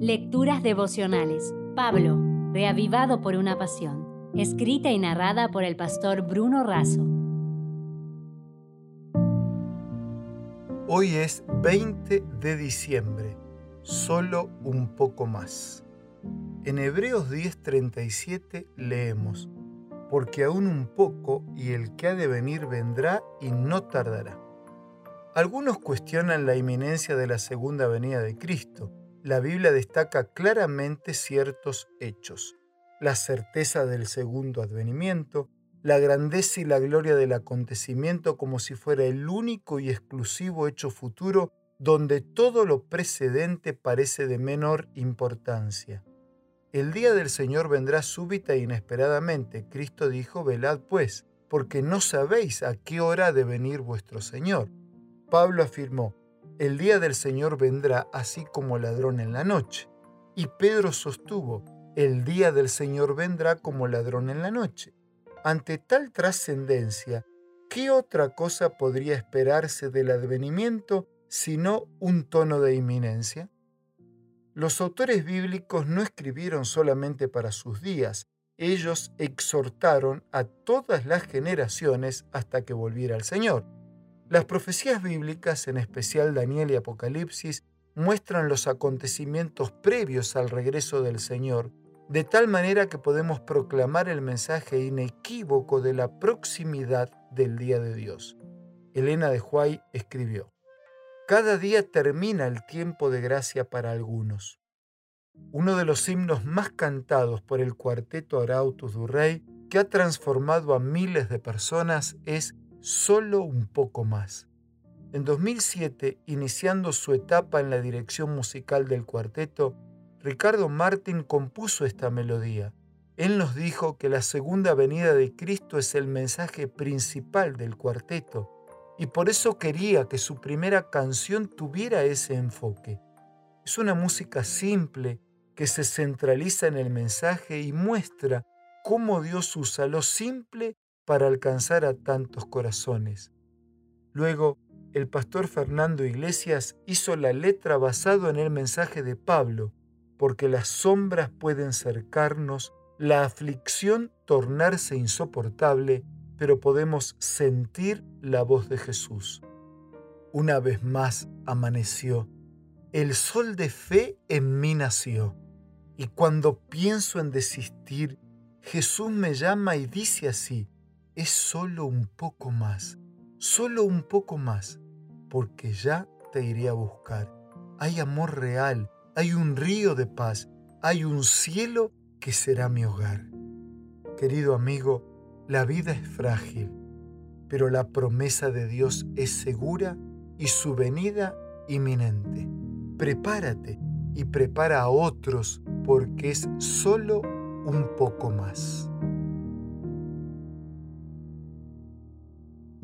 Lecturas devocionales. Pablo, reavivado por una pasión. Escrita y narrada por el pastor Bruno Razo. Hoy es 20 de diciembre, solo un poco más. En Hebreos 10:37 leemos, porque aún un poco y el que ha de venir vendrá y no tardará. Algunos cuestionan la inminencia de la segunda venida de Cristo. La Biblia destaca claramente ciertos hechos. La certeza del segundo advenimiento, la grandeza y la gloria del acontecimiento como si fuera el único y exclusivo hecho futuro donde todo lo precedente parece de menor importancia. El día del Señor vendrá súbita e inesperadamente. Cristo dijo, velad pues, porque no sabéis a qué hora ha de venir vuestro Señor. Pablo afirmó, el día del Señor vendrá así como ladrón en la noche. Y Pedro sostuvo, el día del Señor vendrá como ladrón en la noche. Ante tal trascendencia, ¿qué otra cosa podría esperarse del advenimiento sino un tono de inminencia? Los autores bíblicos no escribieron solamente para sus días, ellos exhortaron a todas las generaciones hasta que volviera el Señor. Las profecías bíblicas, en especial Daniel y Apocalipsis, muestran los acontecimientos previos al regreso del Señor, de tal manera que podemos proclamar el mensaje inequívoco de la proximidad del día de Dios. Elena de Huay escribió, Cada día termina el tiempo de gracia para algunos. Uno de los himnos más cantados por el cuarteto Arautus du Rey, que ha transformado a miles de personas, es solo un poco más. En 2007, iniciando su etapa en la dirección musical del cuarteto, Ricardo Martin compuso esta melodía. Él nos dijo que la segunda venida de Cristo es el mensaje principal del cuarteto y por eso quería que su primera canción tuviera ese enfoque. Es una música simple que se centraliza en el mensaje y muestra cómo Dios usa lo simple para alcanzar a tantos corazones. Luego, el pastor Fernando Iglesias hizo la letra basado en el mensaje de Pablo, porque las sombras pueden cercarnos, la aflicción tornarse insoportable, pero podemos sentir la voz de Jesús. Una vez más amaneció, el sol de fe en mí nació, y cuando pienso en desistir, Jesús me llama y dice así, es solo un poco más, solo un poco más, porque ya te iré a buscar. Hay amor real, hay un río de paz, hay un cielo que será mi hogar. Querido amigo, la vida es frágil, pero la promesa de Dios es segura y su venida inminente. Prepárate y prepara a otros porque es solo un poco más.